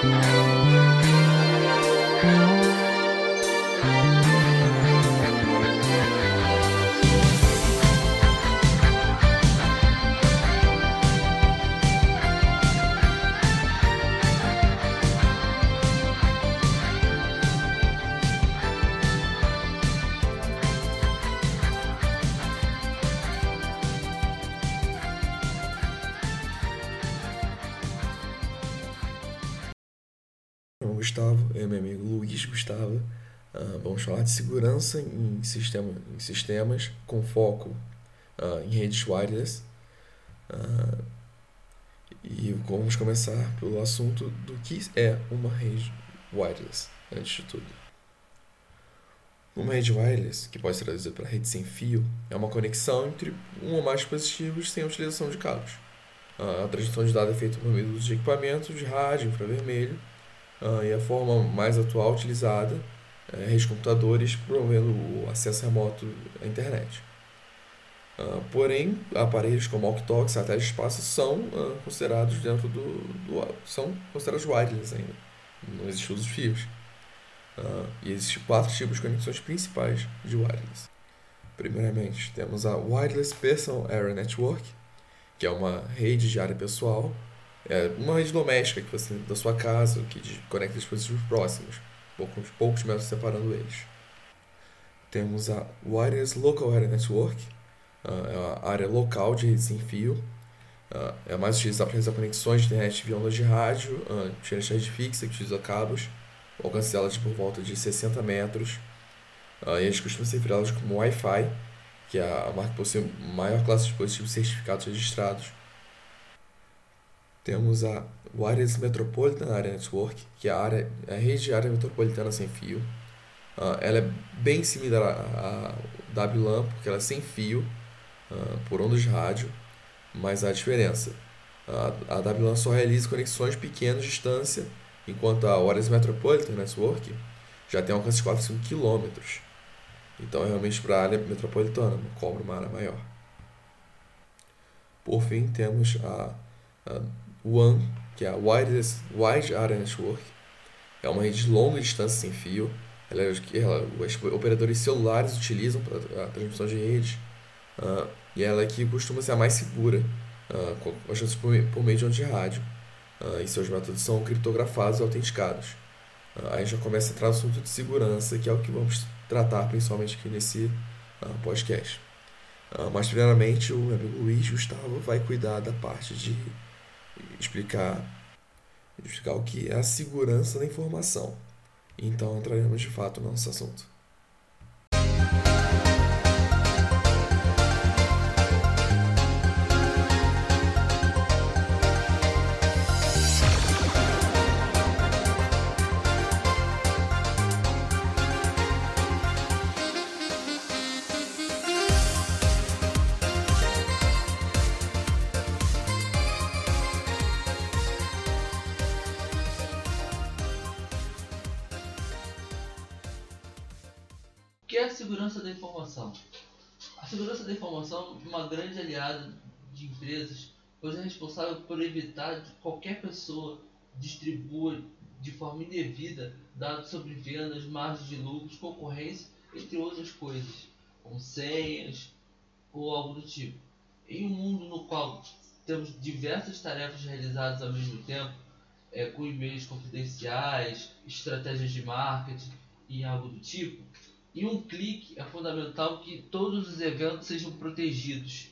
Gustavo, Gustavo. Uh, vamos falar de segurança em, sistema, em sistemas com foco uh, em redes wireless. Uh, e vamos começar pelo assunto do que é uma rede wireless, antes de tudo. Uma rede wireless, que pode ser traduzida para rede sem fio, é uma conexão entre um ou mais dispositivos sem utilização de cabos. A transmissão de dados é feita por meio de equipamentos de rádio infravermelho Uh, e a forma mais atual utilizada é redes de computadores promovendo o acesso remoto à internet. Uh, porém, aparelhos como walkie-talkie, satélite de espaço são uh, considerados dentro do, do, são considerados wireless ainda. Não existem os fios. E existem quatro tipos de conexões principais de wireless. Primeiramente, temos a Wireless Personal Area Network, que é uma rede de área pessoal é uma rede doméstica que você da sua casa, que conecta dispositivos próximos, poucos, poucos metros separando eles. Temos a Wireless Local Area Network, uh, é a área local de rede sem fio. Uh, é mais utilizada para realizar conexões de internet via ondas de rádio, uh, diferente da rede fixa que utiliza cabos. Alcance delas de por volta de 60 metros. E eles costumam ser referidas como Wi-Fi, que é a marca possui maior classe de dispositivos certificados registrados temos a Wireless Metropolitan Area Network, que é a, área, a rede de área metropolitana sem fio. Uh, ela é bem similar à, WLAN, porque ela é sem fio, uh, por ondas de rádio, mas há diferença. Uh, a WLAN só realiza conexões pequenas de distância, enquanto a Wireless Metropolitan Network já tem alcance de 4 5 km. Então, é realmente para a área metropolitana, cobra uma área maior. Por fim, temos a, a WAN, que é a Wireless Wide Area Network. É uma rede de longa distância sem fio. Ela, é ela, os operadores celulares utilizam para a transmissão de rede. Uh, e ela aqui costuma ser a mais segura, uh, por, por meio de onde de rádio. Uh, e seus métodos são criptografados e autenticados. Uh, aí já começa a entrar no assunto de segurança, que é o que vamos tratar principalmente aqui nesse podcast. mas, primeiramente, o meu amigo Luiz Gustavo vai cuidar da parte de explicar, explicar o que é a segurança da informação. Então entraremos de fato no nosso assunto. Segurança da informação. A segurança da informação é uma grande aliada de empresas, pois é responsável por evitar que qualquer pessoa distribua de forma indevida dados sobre vendas, margens de lucros, concorrência, entre outras coisas, como senhas ou algo do tipo. Em um mundo no qual temos diversas tarefas realizadas ao mesmo tempo, é, com e-mails confidenciais, estratégias de marketing e algo do tipo, em um clique é fundamental que todos os eventos sejam protegidos.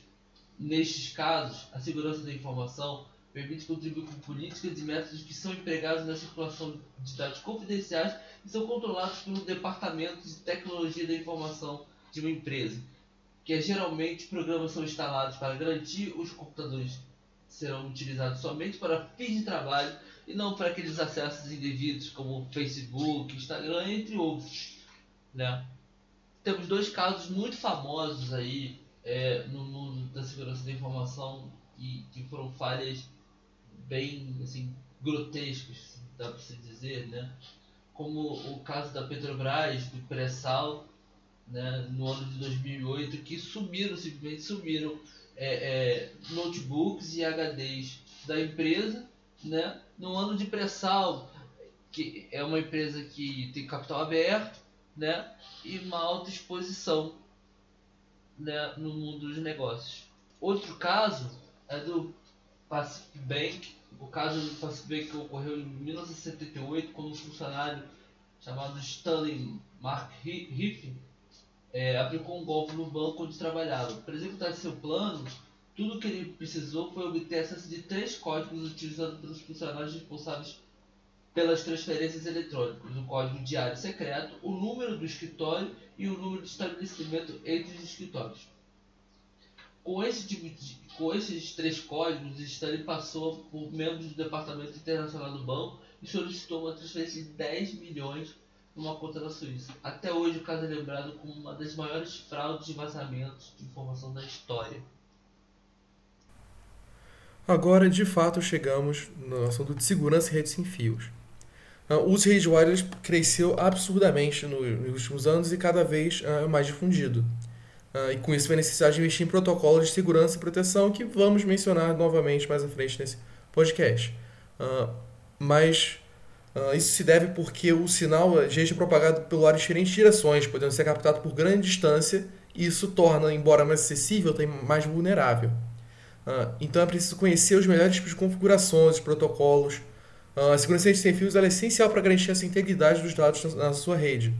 Nestes casos, a segurança da informação permite contribuir com políticas e métodos que são empregados na circulação de dados confidenciais e são controlados pelo Departamento de Tecnologia da Informação de uma empresa, que é, geralmente programas são instalados para garantir os computadores serão utilizados somente para fins de trabalho e não para aqueles acessos indevidos como Facebook, Instagram, entre outros né? Temos dois casos muito famosos aí é, no mundo da segurança da informação e que foram falhas bem assim, grotescas, dá para se dizer, né? Como o caso da Petrobras, do pré-sal, né, no ano de 2008, que sumiram, simplesmente sumiram é, é, notebooks e HDs da empresa, né, no ano de pré-sal, que é uma empresa que tem capital aberto, né, e uma alta exposição, né, no mundo dos negócios. Outro caso é do Pacific Bank. O caso do Pacific Bank ocorreu em 1978 quando um funcionário chamado Stanley Mark Riff é, aplicou um golpe no banco onde trabalhava. Para executar seu plano, tudo que ele precisou foi obter acesso de três códigos utilizados pelos funcionários responsáveis pelas transferências eletrônicas, o código diário secreto, o número do escritório e o número de estabelecimento entre os escritórios. Com, esse tipo com esses três códigos, Stanley passou por membros do Departamento Internacional do Banco e solicitou uma transferência de 10 milhões numa conta da Suíça. Até hoje, o caso é lembrado como uma das maiores fraudes e vazamentos de informação da história. Agora, de fato, chegamos no assunto de segurança e redes sem fios. Ah, o uso de redes wireless cresceu absurdamente nos últimos anos e cada vez uh, mais difundido. Uh, e com isso vem a necessidade de investir em protocolos de segurança e proteção que vamos mencionar novamente mais à frente nesse podcast. Mas isso se deve porque o sinal é propagado pelo ar em diferentes direções, podendo ser captado por grande distância, e isso torna, embora mais acessível, também mais vulnerável. então é preciso conhecer os melhores tipos de configurações, protocolos, Uh, a segurança sem fios é essencial para garantir essa integridade dos dados na, sua rede,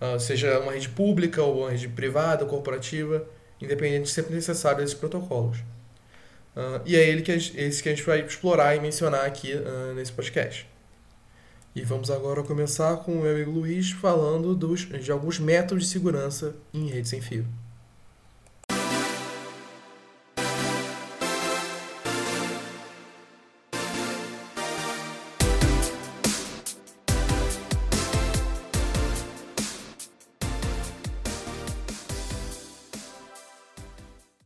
uh, seja uma rede pública ou uma rede privada corporativa, independente, sempre necessário esses protocolos. Uh, e é ele que, esse que a gente vai explorar e mencionar aqui nesse podcast. E vamos agora começar com o meu amigo Luiz falando dos, de alguns métodos de segurança em rede sem fio.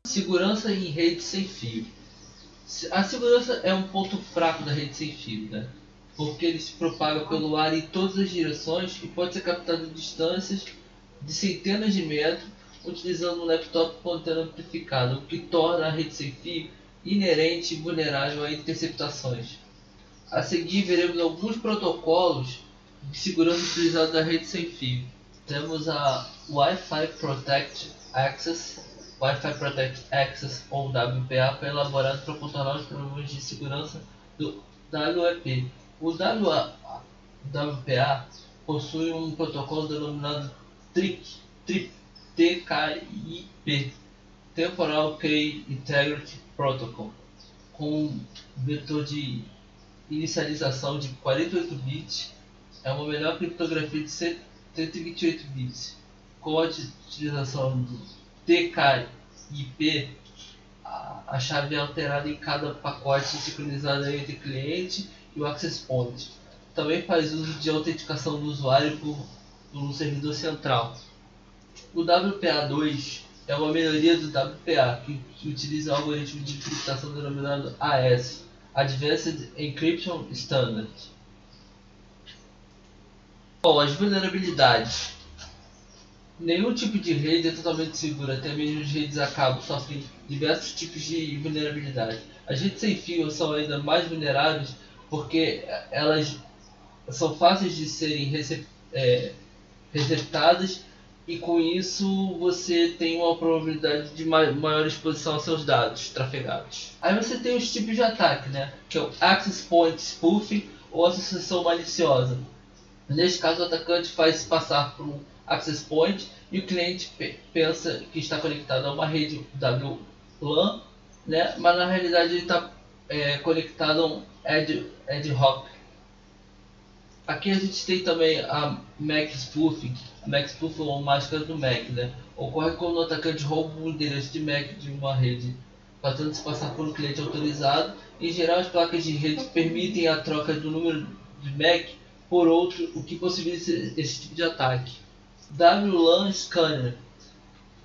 Segurança em rede sem fio. A segurança é um ponto fraco da rede sem fio, né? porque ele se propaga pelo ar em todas as direções e pode ser captado distâncias de centenas de metros utilizando um laptop com antena amplificada, o que torna a rede sem fio inerente e vulnerável a interceptações. A seguir veremos alguns protocolos de segurança utilizados na rede sem fio. Temos a Wi-Fi Protect Access Wi-Fi Protect Access ou WPA foi elaborado para controlar os problemas de segurança do WEP. O WPA possui um protocolo denominado TKIP, Temporal Key Integrity Protocol, com um vetor de inicialização de 48 bits, é uma melhor criptografia de 128 bits, com a utilização do TKIP, a, a chave é alterada em cada pacote sincronizado entre cliente e o access point. Também faz uso de autenticação do usuário por, por um servidor central. O WPA2 é uma melhoria do WPA que, utiliza o algoritmo de encriptação denominado AS, Advanced Encryption Standard. Bom, as vulnerabilidades Nenhum tipo de rede é totalmente segura, até mesmo as redes a cabo sofrem diversos tipos de vulnerabilidade. As redes sem fio são ainda mais vulneráveis porque elas são fáceis de serem recep é, receptadas e com isso você tem uma probabilidade de maior exposição aos seus dados trafegados. Aí você tem os tipos de ataque, né? que é o Access Point Spoofing ou associação maliciosa. Neste caso, o atacante faz passar por um access point e o cliente pensa que está conectado a uma rede WLAN, né? mas na realidade ele está é, conectado a um ad, ad hoc. Aqui a gente tem também a Mac Spoofing. A Mac Spoofing ou máscara do Mac, né? Ocorre quando o atacante rouba o endereço de Mac de uma rede, fazendo se passar por um cliente autorizado. Em geral, as placas de rede permitem a troca do número de Mac por outro, o que possibilita esse tipo de ataque. WLAN Scanner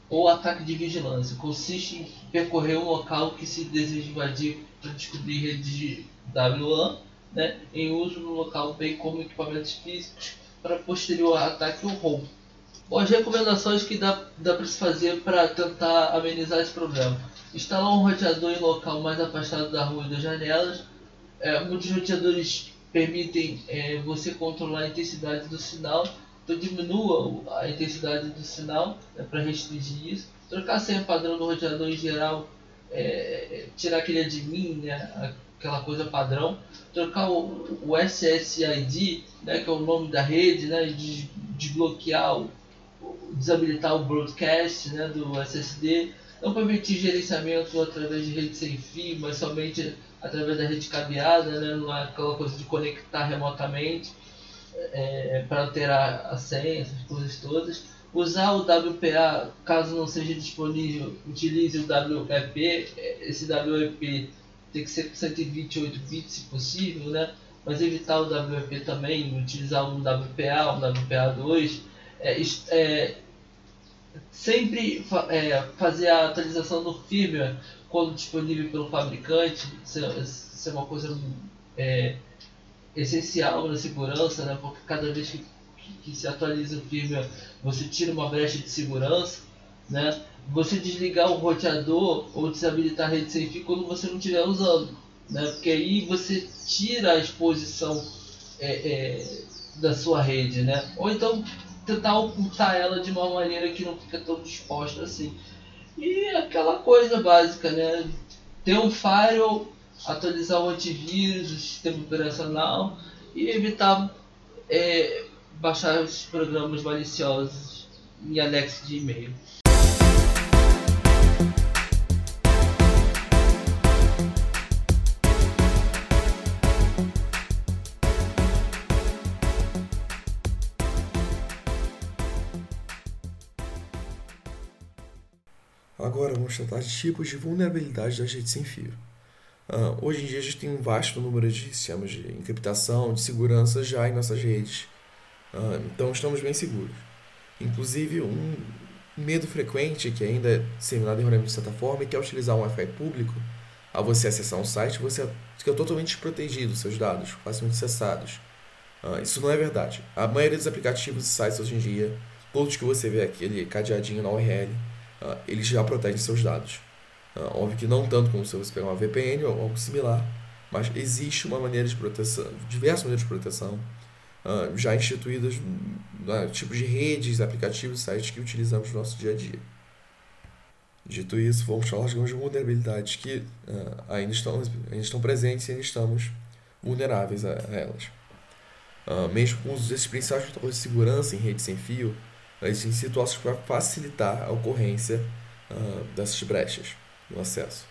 ou ataque de vigilância consiste em percorrer um local que se deseja invadir para descobrir redes de WLAN né, em uso no local, bem como equipamentos físicos para posterior ataque ou roubo. Bom, as recomendações que dá, dá para se fazer para tentar amenizar esse problema. Instalar um roteador em local mais afastado da rua e das janelas. É, muitos roteadores permitem é, você controlar a intensidade do sinal. Então diminua a intensidade do sinal né, para restringir isso. Trocar a senha padrão do roteador em geral, é, tirar aquele admin, né, aquela coisa padrão. Trocar o, o SSID, né, que é o nome da rede, né, de desbloquear, o, desabilitar o broadcast né, do SSD. Não permitir gerenciamento através de rede sem fio, mas somente através da rede cabeada, né? não é aquela coisa de conectar remotamente é, para alterar a senha, essas coisas todas. Usar o WPA, caso não seja disponível, utilize o WEP. Esse WEP tem que ser com 128 bits se possível, né? mas evitar o WEP também, utilizar um WPA, um WPA2. É, é, sempre é, fazer a atualização do firmware quando disponível pelo fabricante, isso é, é uma coisa é, essencial na segurança, né? porque cada vez que, que, que, se atualiza o firmware você tira uma brecha de segurança. Né? Você desligar o roteador ou desabilitar a rede sem fio quando você não estiver usando, né? porque aí você tira a exposição é, é, da sua rede, né? ou então tentar ocultar ela de uma maneira que não fica tão disposta assim. E aquela coisa básica, né? Ter um firewall, atualizar o antivírus, o sistema operacional e evitar é, baixar os programas maliciosos em anexo de e-mail. Agora vamos tratar de tipos de vulnerabilidade das redes sem fio. Uh, hoje em dia a gente tem um vasto número de sistemas de encriptação, de segurança já em nossas redes, uh, então estamos bem seguros. Inclusive, um medo frequente, que ainda é disseminado erroneamente de certa forma, é que ao utilizar um Wi-Fi público, ao você acessar um site, você fica totalmente desprotegido, seus dados facilmente acessados. Uh, isso não é verdade. A maioria dos aplicativos e sites hoje em dia, todos que você vê aquele cadeadinho na URL, uh, ele já protege seus dados. Uh, óbvio que não tanto como se você pegar uma VPN ou algo similar, mas existe uma maneira de proteção, diversas maneiras de proteção uh, já instituídas, uh, tipos de redes, aplicativos, sites que utilizamos no nosso dia a dia. Dito isso, vamos falar de algumas vulnerabilidades que uh, ainda, estão, ainda estão presentes e ainda estamos vulneráveis a, elas. Mesmo com os desses principais de segurança em rede sem fio, existem situações para facilitar a ocorrência dessas brechas no acesso.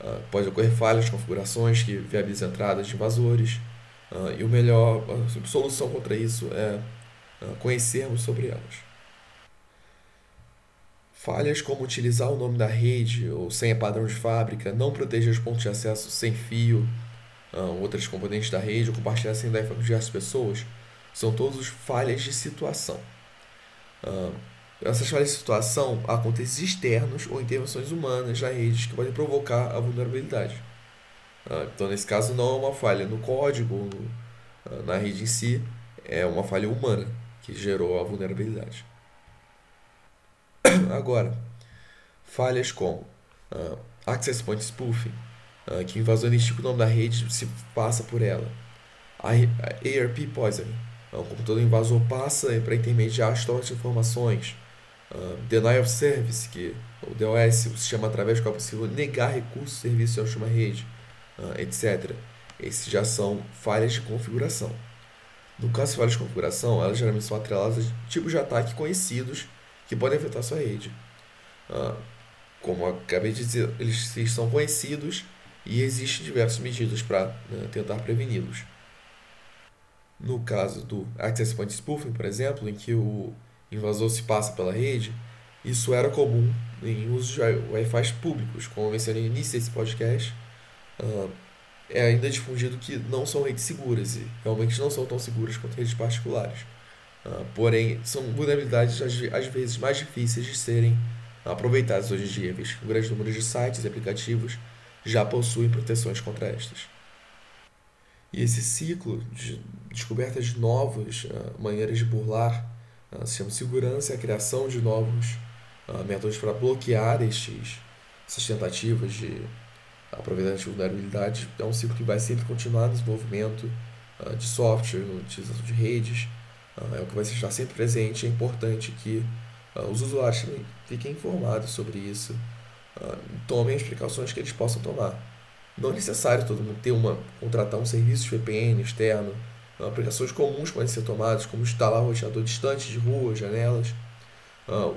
Uh, pode ocorrer falhas, configurações que viabilizam entradas de invasores, uh, e o melhor a solução contra isso é conhecermos sobre elas. Falhas como utilizar o nome da rede ou senha padrão de fábrica, não proteger os pontos de acesso sem fio, outras componentes da rede ou compartilhar sem senha com diversas pessoas, são todos falhas de situação. Essas falhas de situação há externos ou intervenções humanas na rede que podem provocar a vulnerabilidade. Uh, então, nesse caso, não é uma falha no código, no, uh, na rede em si, é uma falha humana que gerou a vulnerabilidade. Agora, falhas como uh, Access Point Spoofing, uh, que o invasor identifica o nome da rede se passa por ela. A, a ARP Poisoning, o computador invasor passa para intermediar as de informações. Uh, denial of Service, que o DOS, o sistema através do qual é possível negar recursos, serviços de uma rede, uh, etc. Esses já são falhas de configuração. No caso de falhas de configuração, elas geralmente são atreladas a tipos de ataque conhecidos que podem afetar sua rede. Uh, como acabei de dizer, eles são conhecidos e existem diversas medidas para né, tentar preveni-los. No caso do Access Point Spoofing, por exemplo, em que o invasor se passa pela rede, isso era comum em usos de Wi-Fi públicos. Como eu mencionei no início desse podcast, uh, é ainda difundido que não são redes seguras e realmente não são tão seguras quanto redes particulares. Uh, porém, são vulnerabilidades às, às vezes mais difíceis de serem aproveitadas hoje em dia, visto que um grande número de sites e aplicativos já possuem proteções contra estas. E esse ciclo de descobertas de novas uh, maneiras de burlar uh, se chama segurança e a criação de novos uh, métodos para bloquear estes, essas tentativas de aproveitamento de vulnerabilidade. É um ciclo que vai sempre continuar no desenvolvimento de software, na utilização de redes, é o que vai estar sempre presente. É importante que os usuários fiquem informados sobre isso, tomem as precauções que eles possam tomar. Não é necessário todo mundo ter uma, contratar um serviço de VPN externo, aplicações comuns podem ser tomadas, como instalar um roteador distante de ruas, janelas,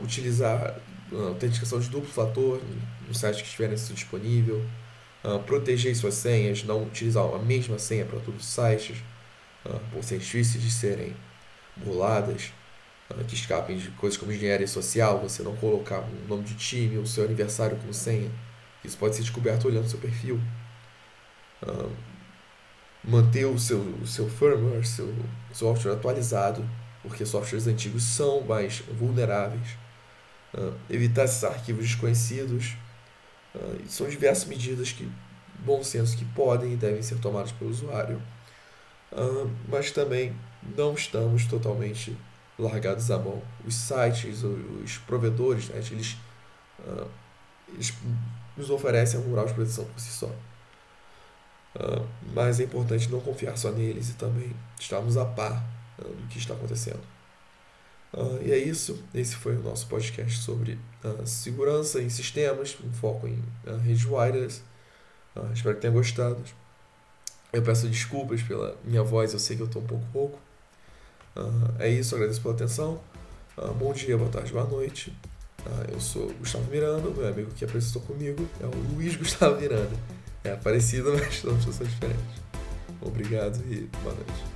utilizar a autenticação de duplo fator no site que estiver disponível, uh, proteger suas senhas, não utilizar a mesma senha para todos os sites, uh, por ser difíceis de serem burladas, uh, que escapem de coisas como engenharia social, você não colocar um nome de time ou seu aniversário como senha, isso pode ser descoberto olhando seu perfil. Manter o seu, o seu firmware, seu software atualizado, porque softwares antigos são mais vulneráveis. evitar esses arquivos desconhecidos, Uh, são diversas medidas que, bom senso, que podem e devem ser tomadas pelo usuário, uh, mas também não estamos totalmente largados à mão. Os sites, os provedores, né, eles, uh, eles nos oferecem um grau de proteção por si só. Uh, mas é importante não confiar só neles e também estarmos a par uh, do que está acontecendo. Uh, e é isso. Esse foi o nosso podcast sobre segurança em sistemas, um foco em redes wireless. Espero que tenham gostado. Eu peço desculpas pela minha voz, eu sei que eu estou um pouco rouco. é isso, agradeço pela atenção. bom dia, boa tarde, boa noite. eu sou Gustavo Miranda, meu amigo que apresentou comigo é o Luiz Gustavo Miranda. É parecido, mas somos pessoas diferentes. Obrigado e boa noite.